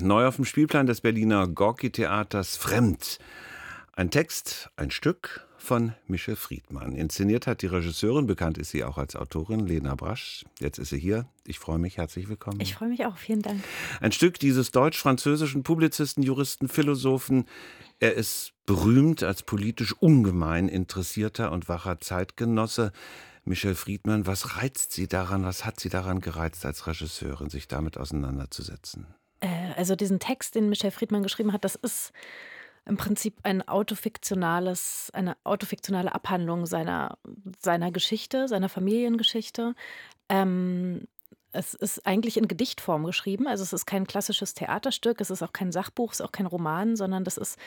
Neu auf dem Spielplan des Berliner Gorki-Theaters Fremd. Ein Text, ein Stück von Michel Friedmann. Inszeniert hat die Regisseurin, bekannt ist sie auch als Autorin, Lena Brasch. Jetzt ist sie hier. Ich freue mich, herzlich willkommen. Ich freue mich auch, vielen Dank. Ein Stück dieses deutsch-französischen Publizisten, Juristen, Philosophen. Er ist berühmt als politisch ungemein interessierter und wacher Zeitgenosse. Michel Friedmann, was reizt Sie daran, was hat Sie daran gereizt, als Regisseurin, sich damit auseinanderzusetzen? Also diesen Text, den Michel Friedmann geschrieben hat, das ist im Prinzip ein autofiktionales, eine autofiktionale Abhandlung seiner, seiner Geschichte, seiner Familiengeschichte. Ähm, es ist eigentlich in Gedichtform geschrieben. Also es ist kein klassisches Theaterstück, es ist auch kein Sachbuch, es ist auch kein Roman, sondern das ist,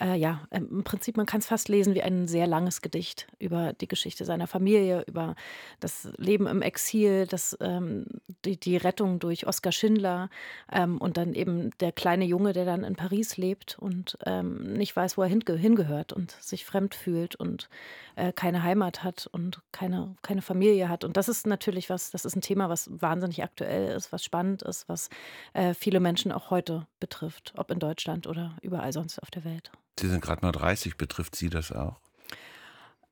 äh, ja, im Prinzip, man kann es fast lesen wie ein sehr langes Gedicht über die Geschichte seiner Familie, über das Leben im Exil, das, ähm, die, die Rettung durch Oskar Schindler ähm, und dann eben der kleine Junge, der dann in Paris lebt und ähm, nicht weiß, wo er hinge hingehört und sich fremd fühlt und äh, keine Heimat hat und keine, keine Familie hat. Und das ist natürlich was, das ist ein Thema, was wahnsinnig aktuell ist, was spannend ist, was äh, viele Menschen auch heute betrifft, ob in Deutschland oder überall sonst auf der Welt. Sie sind gerade mal 30, betrifft Sie das auch?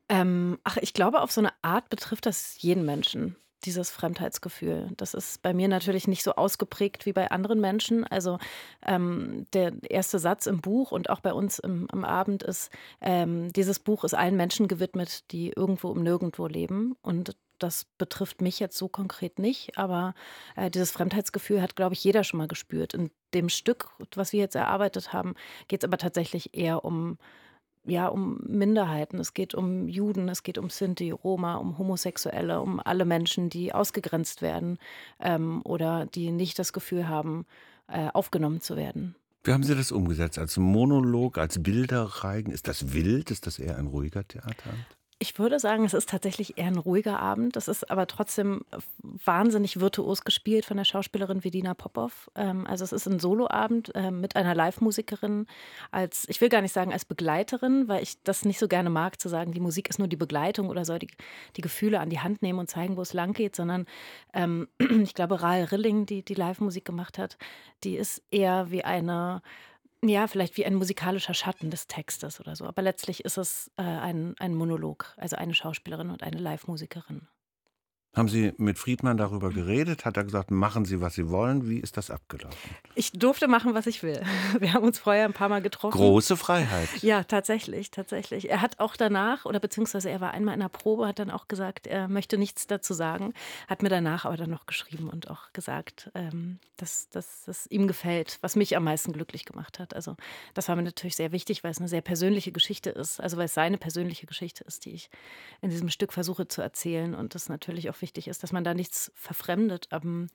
Ähm, ach, ich glaube, auf so eine Art betrifft das jeden Menschen dieses Fremdheitsgefühl. Das ist bei mir natürlich nicht so ausgeprägt wie bei anderen Menschen. Also ähm, der erste Satz im Buch und auch bei uns im, am Abend ist, ähm, dieses Buch ist allen Menschen gewidmet, die irgendwo im Nirgendwo leben. Und das betrifft mich jetzt so konkret nicht, aber äh, dieses Fremdheitsgefühl hat, glaube ich, jeder schon mal gespürt. In dem Stück, was wir jetzt erarbeitet haben, geht es aber tatsächlich eher um ja, um Minderheiten. Es geht um Juden, es geht um Sinti, Roma, um Homosexuelle, um alle Menschen, die ausgegrenzt werden ähm, oder die nicht das Gefühl haben, äh, aufgenommen zu werden. Wie haben Sie das umgesetzt? Als Monolog, als Bilderreigen? Ist das wild? Ist das eher ein ruhiger Theaterabend? Ich würde sagen, es ist tatsächlich eher ein ruhiger Abend. Das ist aber trotzdem wahnsinnig virtuos gespielt von der Schauspielerin Vedina Popov. Ähm, also es ist ein Soloabend ähm, mit einer Live-Musikerin als, ich will gar nicht sagen als Begleiterin, weil ich das nicht so gerne mag, zu sagen, die Musik ist nur die Begleitung oder soll die, die Gefühle an die Hand nehmen und zeigen, wo es lang geht, sondern ähm, ich glaube, Rahl Rilling, die die Live-Musik gemacht hat, die ist eher wie eine ja, vielleicht wie ein musikalischer Schatten des Textes oder so. Aber letztlich ist es äh, ein, ein Monolog, also eine Schauspielerin und eine Live-Musikerin. Haben Sie mit Friedmann darüber geredet? Hat er gesagt, machen Sie, was Sie wollen? Wie ist das abgelaufen? Ich durfte machen, was ich will. Wir haben uns vorher ein paar Mal getroffen. Große Freiheit. Ja, tatsächlich, tatsächlich. Er hat auch danach, oder beziehungsweise er war einmal in der Probe, hat dann auch gesagt, er möchte nichts dazu sagen, hat mir danach aber dann noch geschrieben und auch gesagt, ähm, dass, dass das ihm gefällt, was mich am meisten glücklich gemacht hat. Also das war mir natürlich sehr wichtig, weil es eine sehr persönliche Geschichte ist, also weil es seine persönliche Geschichte ist, die ich in diesem Stück versuche zu erzählen und das natürlich auch wichtig wichtig ist, dass man da nichts verfremdet. Ähm,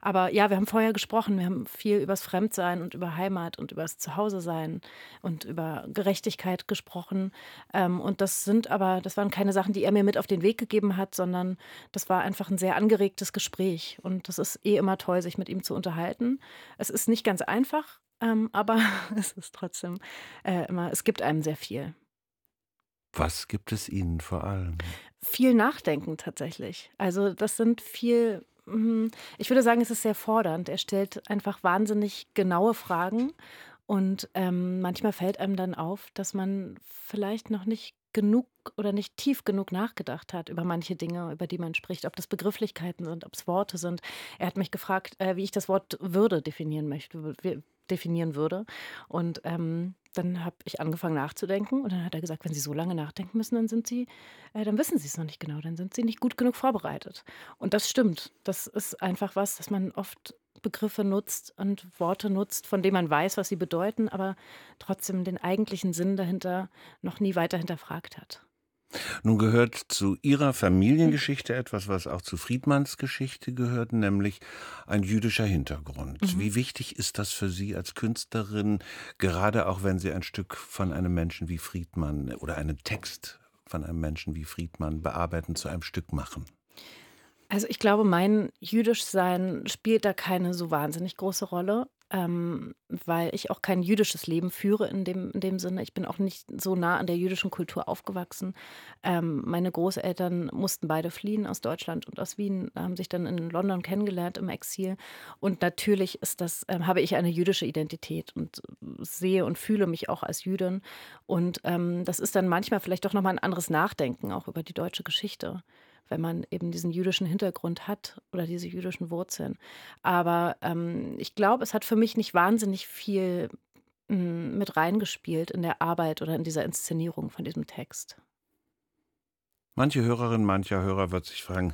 aber ja, wir haben vorher gesprochen, wir haben viel über das Fremdsein und über Heimat und über das Zuhause-Sein und über Gerechtigkeit gesprochen. Ähm, und das sind aber, das waren keine Sachen, die er mir mit auf den Weg gegeben hat, sondern das war einfach ein sehr angeregtes Gespräch. Und das ist eh immer toll, sich mit ihm zu unterhalten. Es ist nicht ganz einfach, ähm, aber es ist trotzdem äh, immer, es gibt einem sehr viel. Was gibt es Ihnen vor allem? Viel Nachdenken tatsächlich. Also das sind viel, hm, ich würde sagen, es ist sehr fordernd. Er stellt einfach wahnsinnig genaue Fragen und ähm, manchmal fällt einem dann auf, dass man vielleicht noch nicht genug oder nicht tief genug nachgedacht hat über manche Dinge, über die man spricht, ob das Begrifflichkeiten sind, ob es Worte sind. Er hat mich gefragt, äh, wie ich das Wort Würde definieren möchte, definieren würde. Und ähm, dann habe ich angefangen nachzudenken und dann hat er gesagt, wenn Sie so lange nachdenken müssen, dann sind Sie, äh, dann wissen Sie es noch nicht genau, dann sind Sie nicht gut genug vorbereitet. Und das stimmt. Das ist einfach was, dass man oft Begriffe nutzt und Worte nutzt, von denen man weiß, was sie bedeuten, aber trotzdem den eigentlichen Sinn dahinter noch nie weiter hinterfragt hat. Nun gehört zu Ihrer Familiengeschichte etwas, was auch zu Friedmanns Geschichte gehört, nämlich ein jüdischer Hintergrund. Mhm. Wie wichtig ist das für Sie als Künstlerin, gerade auch wenn Sie ein Stück von einem Menschen wie Friedmann oder einen Text von einem Menschen wie Friedmann bearbeiten, zu einem Stück machen? Also ich glaube, mein Jüdischsein spielt da keine so wahnsinnig große Rolle. Ähm, weil ich auch kein jüdisches Leben führe in dem, in dem Sinne. Ich bin auch nicht so nah an der jüdischen Kultur aufgewachsen. Ähm, meine Großeltern mussten beide fliehen aus Deutschland und aus Wien, haben sich dann in London kennengelernt im Exil. Und natürlich ist das, ähm, habe ich eine jüdische Identität und sehe und fühle mich auch als Jüdin. Und ähm, das ist dann manchmal vielleicht doch nochmal ein anderes Nachdenken auch über die deutsche Geschichte wenn man eben diesen jüdischen Hintergrund hat oder diese jüdischen Wurzeln. Aber ähm, ich glaube, es hat für mich nicht wahnsinnig viel mm, mit reingespielt in der Arbeit oder in dieser Inszenierung von diesem Text. Manche Hörerin, mancher Hörer wird sich fragen,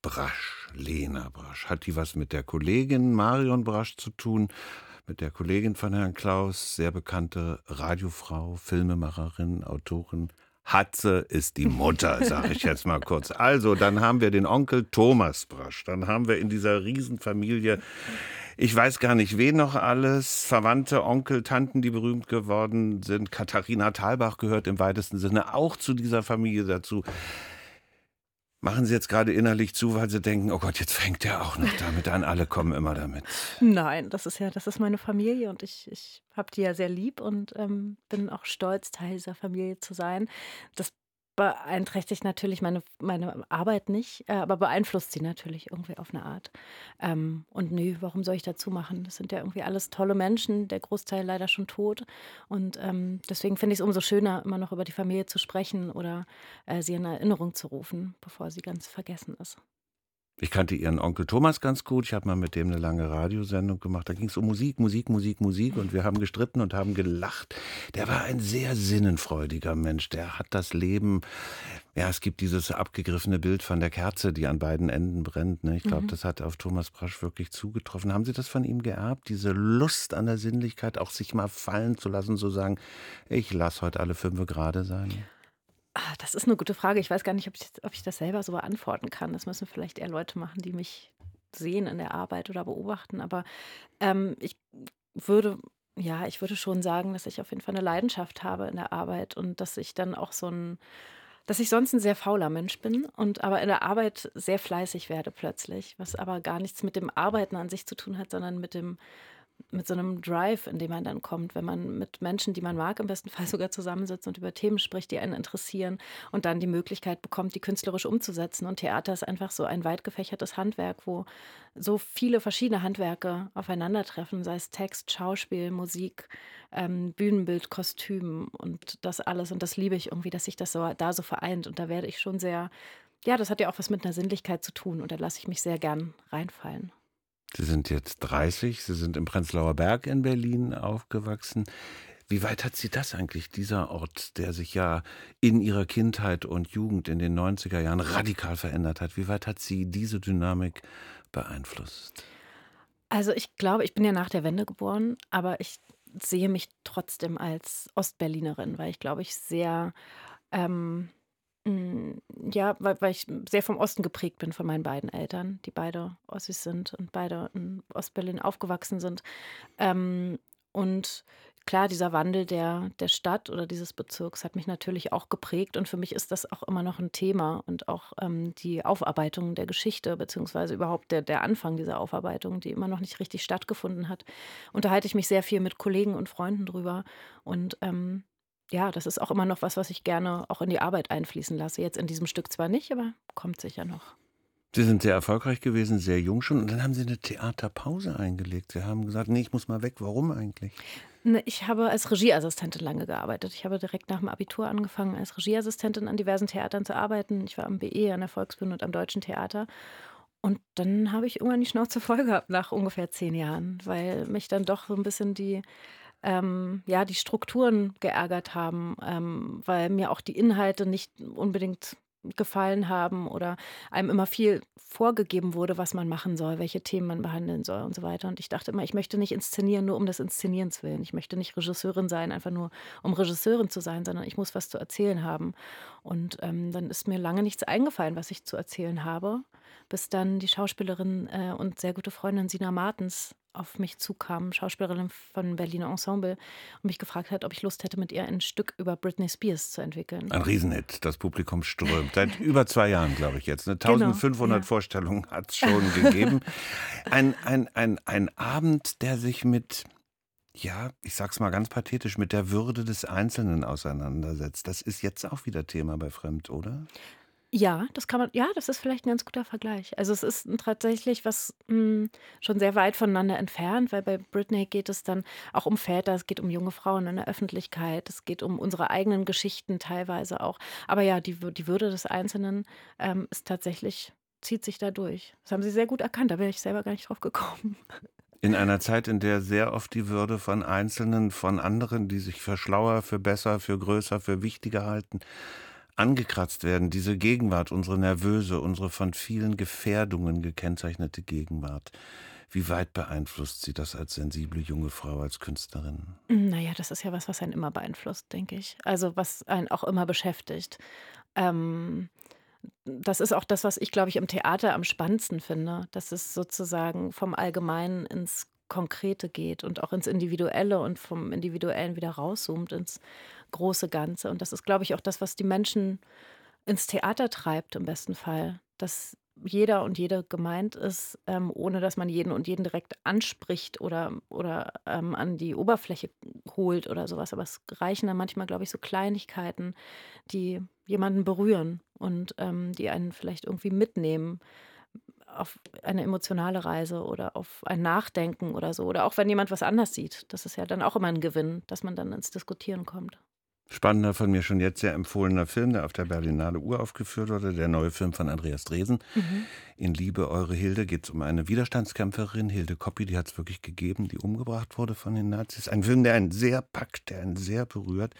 Brasch, Lena Brasch, hat die was mit der Kollegin Marion Brasch zu tun? Mit der Kollegin von Herrn Klaus, sehr bekannte Radiofrau, Filmemacherin, Autorin, Hatze ist die Mutter, sage ich jetzt mal kurz. Also, dann haben wir den Onkel Thomas Brasch. Dann haben wir in dieser Riesenfamilie, ich weiß gar nicht, wen noch alles, Verwandte, Onkel, Tanten, die berühmt geworden sind. Katharina Thalbach gehört im weitesten Sinne auch zu dieser Familie dazu. Machen Sie jetzt gerade innerlich zu, weil Sie denken, oh Gott, jetzt fängt er auch noch damit an, alle kommen immer damit. Nein, das ist ja, das ist meine Familie und ich, ich habe die ja sehr lieb und ähm, bin auch stolz, Teil dieser Familie zu sein. Das beeinträchtigt natürlich meine, meine Arbeit nicht, äh, aber beeinflusst sie natürlich irgendwie auf eine Art. Ähm, und nö, warum soll ich dazu machen? Das sind ja irgendwie alles tolle Menschen, der Großteil leider schon tot. Und ähm, deswegen finde ich es umso schöner, immer noch über die Familie zu sprechen oder äh, sie in Erinnerung zu rufen, bevor sie ganz vergessen ist. Ich kannte ihren Onkel Thomas ganz gut. Ich habe mal mit dem eine lange Radiosendung gemacht. Da ging es um Musik, Musik, Musik, Musik. Und wir haben gestritten und haben gelacht. Der war ein sehr sinnenfreudiger Mensch. Der hat das Leben. Ja, es gibt dieses abgegriffene Bild von der Kerze, die an beiden Enden brennt. Ne? Ich glaube, mhm. das hat auf Thomas Brasch wirklich zugetroffen. Haben Sie das von ihm geerbt? Diese Lust an der Sinnlichkeit, auch sich mal fallen zu lassen, zu sagen, ich lasse heute alle fünf gerade sein? Ah, das ist eine gute Frage. Ich weiß gar nicht, ob ich, ob ich das selber so beantworten kann. Das müssen vielleicht eher Leute machen, die mich sehen in der Arbeit oder beobachten. Aber ähm, ich würde, ja, ich würde schon sagen, dass ich auf jeden Fall eine Leidenschaft habe in der Arbeit und dass ich dann auch so ein, dass ich sonst ein sehr fauler Mensch bin und aber in der Arbeit sehr fleißig werde plötzlich, was aber gar nichts mit dem Arbeiten an sich zu tun hat, sondern mit dem mit so einem Drive, in dem man dann kommt, wenn man mit Menschen, die man mag, im besten Fall sogar zusammensitzt und über Themen spricht, die einen interessieren und dann die Möglichkeit bekommt, die künstlerisch umzusetzen. Und Theater ist einfach so ein weit gefächertes Handwerk, wo so viele verschiedene Handwerke aufeinandertreffen, sei es Text, Schauspiel, Musik, ähm, Bühnenbild, Kostüm und das alles. Und das liebe ich irgendwie, dass sich das so da so vereint. Und da werde ich schon sehr, ja, das hat ja auch was mit einer Sinnlichkeit zu tun und da lasse ich mich sehr gern reinfallen. Sie sind jetzt 30, Sie sind im Prenzlauer Berg in Berlin aufgewachsen. Wie weit hat Sie das eigentlich, dieser Ort, der sich ja in Ihrer Kindheit und Jugend in den 90er Jahren radikal verändert hat, wie weit hat Sie diese Dynamik beeinflusst? Also ich glaube, ich bin ja nach der Wende geboren, aber ich sehe mich trotzdem als Ostberlinerin, weil ich glaube, ich sehr ähm, hm, ja, weil weil ich sehr vom Osten geprägt bin von meinen beiden Eltern, die beide Ossis sind und beide in Ostberlin aufgewachsen sind. Ähm, und klar, dieser Wandel der der Stadt oder dieses Bezirks hat mich natürlich auch geprägt. Und für mich ist das auch immer noch ein Thema und auch, ähm, die Aufarbeitung der Geschichte beziehungsweise überhaupt der der Anfang dieser Aufarbeitung, die immer noch nicht richtig stattgefunden hat, unterhalte ich mich sehr viel mit Kollegen und Freunden drüber. Und, ähm ja, das ist auch immer noch was, was ich gerne auch in die Arbeit einfließen lasse. Jetzt in diesem Stück zwar nicht, aber kommt sicher noch. Sie sind sehr erfolgreich gewesen, sehr jung schon. Und dann haben Sie eine Theaterpause eingelegt. Sie haben gesagt, nee, ich muss mal weg. Warum eigentlich? Ne, ich habe als Regieassistentin lange gearbeitet. Ich habe direkt nach dem Abitur angefangen, als Regieassistentin an diversen Theatern zu arbeiten. Ich war am BE, an der Volksbühne und am Deutschen Theater. Und dann habe ich irgendwann die Schnauze voll gehabt nach ungefähr zehn Jahren, weil mich dann doch so ein bisschen die ähm, ja, die Strukturen geärgert haben, ähm, weil mir auch die Inhalte nicht unbedingt gefallen haben oder einem immer viel vorgegeben wurde, was man machen soll, welche Themen man behandeln soll und so weiter. Und ich dachte immer, ich möchte nicht inszenieren nur um des Inszenierens willen. Ich möchte nicht Regisseurin sein, einfach nur um Regisseurin zu sein, sondern ich muss was zu erzählen haben. Und ähm, dann ist mir lange nichts eingefallen, was ich zu erzählen habe, bis dann die Schauspielerin äh, und sehr gute Freundin Sina Martens auf mich zukam, Schauspielerin von Berliner Ensemble, und mich gefragt hat, ob ich Lust hätte, mit ihr ein Stück über Britney Spears zu entwickeln. Ein Riesenhit, das Publikum strömt. Seit über zwei Jahren, glaube ich jetzt. Ne? 1500 genau. Vorstellungen hat es schon gegeben. Ein, ein, ein, ein Abend, der sich mit ja, ich sag's mal ganz pathetisch, mit der Würde des Einzelnen auseinandersetzt. Das ist jetzt auch wieder Thema bei Fremd, oder? Ja, das kann man ja, das ist vielleicht ein ganz guter Vergleich. Also, es ist tatsächlich was, hm, schon sehr weit voneinander entfernt, weil bei Britney geht es dann auch um Väter, es geht um junge Frauen in der Öffentlichkeit, es geht um unsere eigenen Geschichten teilweise auch. Aber ja, die die Würde des Einzelnen, ähm, ist tatsächlich zieht sich da durch. Das haben Sie sehr gut erkannt, da wäre ich selber gar nicht drauf gekommen. In einer Zeit, in der sehr oft die Würde von Einzelnen, von anderen, die sich für schlauer, für besser, für größer, für wichtiger halten, angekratzt werden. Diese Gegenwart, unsere nervöse, unsere von vielen Gefährdungen gekennzeichnete Gegenwart. Wie weit beeinflusst Sie das als sensible junge Frau, als Künstlerin? Naja, das ist ja was, was einen immer beeinflusst, denke ich. Also was einen auch immer beschäftigt. Ähm, das ist auch das, was ich, glaube ich, im Theater am spannendsten finde, dass es sozusagen vom Allgemeinen ins Konkrete geht und auch ins Individuelle und vom Individuellen wieder rauszoomt ins große Ganze. Und das ist, glaube ich, auch das, was die Menschen ins Theater treibt, im besten Fall. Dass jeder und jede gemeint ist, ähm, ohne dass man jeden und jeden direkt anspricht oder, oder ähm, an die Oberfläche holt oder sowas. Aber es reichen dann manchmal, glaube ich, so Kleinigkeiten, die jemanden berühren und ähm, die einen vielleicht irgendwie mitnehmen auf eine emotionale Reise oder auf ein Nachdenken oder so. Oder auch wenn jemand was anders sieht. Das ist ja dann auch immer ein Gewinn, dass man dann ins Diskutieren kommt. Spannender von mir schon jetzt sehr empfohlener Film, der auf der Berlinale Uraufgeführt wurde, der neue Film von Andreas Dresen. Mhm. In Liebe, eure Hilde geht es um eine Widerstandskämpferin, Hilde Koppi, die hat es wirklich gegeben, die umgebracht wurde von den Nazis. Ein Film, der einen sehr packt, der einen sehr berührt.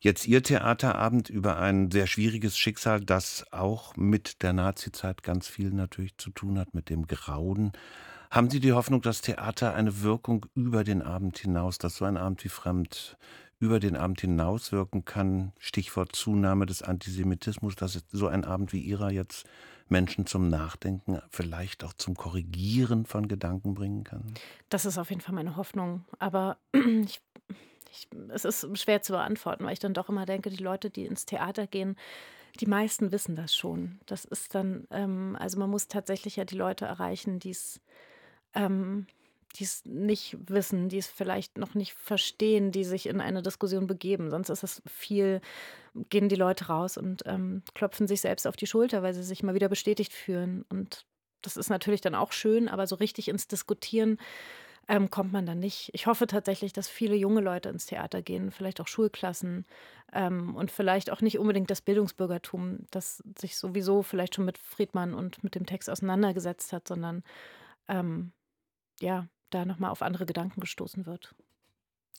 Jetzt Ihr Theaterabend über ein sehr schwieriges Schicksal, das auch mit der Nazizeit ganz viel natürlich zu tun hat, mit dem Grauen. Haben Sie die Hoffnung, dass Theater eine Wirkung über den Abend hinaus, dass so ein Abend wie Fremd über den Abend hinauswirken kann? Stichwort Zunahme des Antisemitismus, dass so ein Abend wie Ihrer jetzt Menschen zum Nachdenken, vielleicht auch zum Korrigieren von Gedanken bringen kann? Das ist auf jeden Fall meine Hoffnung. Aber ich ich, es ist schwer zu beantworten, weil ich dann doch immer denke, die Leute, die ins Theater gehen, die meisten wissen das schon. Das ist dann, ähm, also man muss tatsächlich ja die Leute erreichen, die es ähm, die es nicht wissen, die es vielleicht noch nicht verstehen, die sich in eine Diskussion begeben. Sonst ist es viel, gehen die Leute raus und ähm, klopfen sich selbst auf die Schulter, weil sie sich mal wieder bestätigt fühlen. Und das ist natürlich dann auch schön, aber so richtig ins Diskutieren ähm, kommt man dann nicht. Ich hoffe tatsächlich, dass viele junge Leute ins Theater gehen, vielleicht auch Schulklassen ähm, und vielleicht auch nicht unbedingt das Bildungsbürgertum, das sich sowieso vielleicht schon mit Friedmann und mit dem Text auseinandergesetzt hat, sondern ähm, ja, da nochmal auf andere Gedanken gestoßen wird.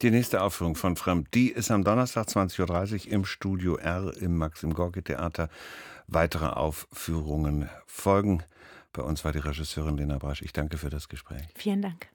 Die nächste Aufführung von Fremd, die ist am Donnerstag 20.30 Uhr im Studio R im Maxim Gorki Theater. Weitere Aufführungen folgen. Bei uns war die Regisseurin Lena Brasch. Ich danke für das Gespräch. Vielen Dank.